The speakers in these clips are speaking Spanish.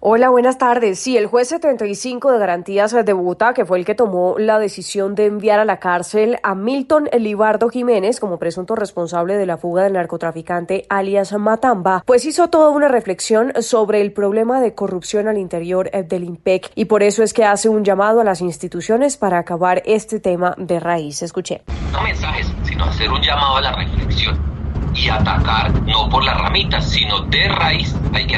Hola, buenas tardes. Sí, el juez 75 de Garantías de Bogotá, que fue el que tomó la decisión de enviar a la cárcel a Milton Libardo Jiménez como presunto responsable de la fuga del narcotraficante alias Matamba, pues hizo toda una reflexión sobre el problema de corrupción al interior eh, del IMPEC y por eso es que hace un llamado a las instituciones para acabar este tema de raíz. Escuché. No mensajes, sino hacer un llamado a la reflexión y atacar no por las ramitas, sino de raíz hay que.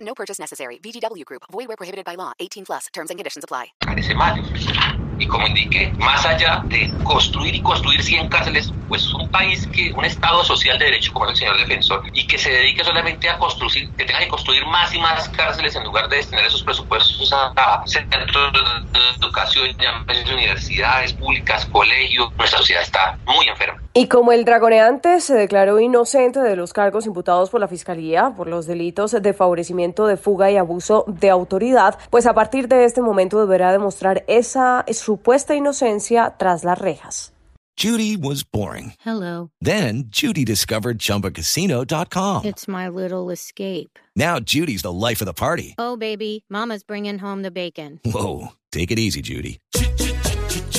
No purchase necessary. VGW Group. Void where prohibited by law. 18 plus. Terms and conditions apply. ese mal. Y como indiqué, más allá de construir y construir 100 cárceles, pues un país que, un Estado social de derecho como es el señor defensor, y que se dedique solamente a construir, que tenga que construir más y más cárceles en lugar de destinar esos presupuestos a centros de educación, universidades públicas, colegios, nuestra sociedad está muy enferma. Y como el dragoneante se declaró inocente de los cargos imputados por la Fiscalía por los delitos de favorecimiento de fuga y abuso de autoridad, pues a partir de este momento deberá demostrar esa supuesta inocencia tras las rejas. Judy was boring. Hello. Then Judy discovered ChumbaCasino.com. It's my little escape. Now Judy's the life of the party. Oh, baby, Mama's bringing home the bacon. Whoa, take it easy, Judy.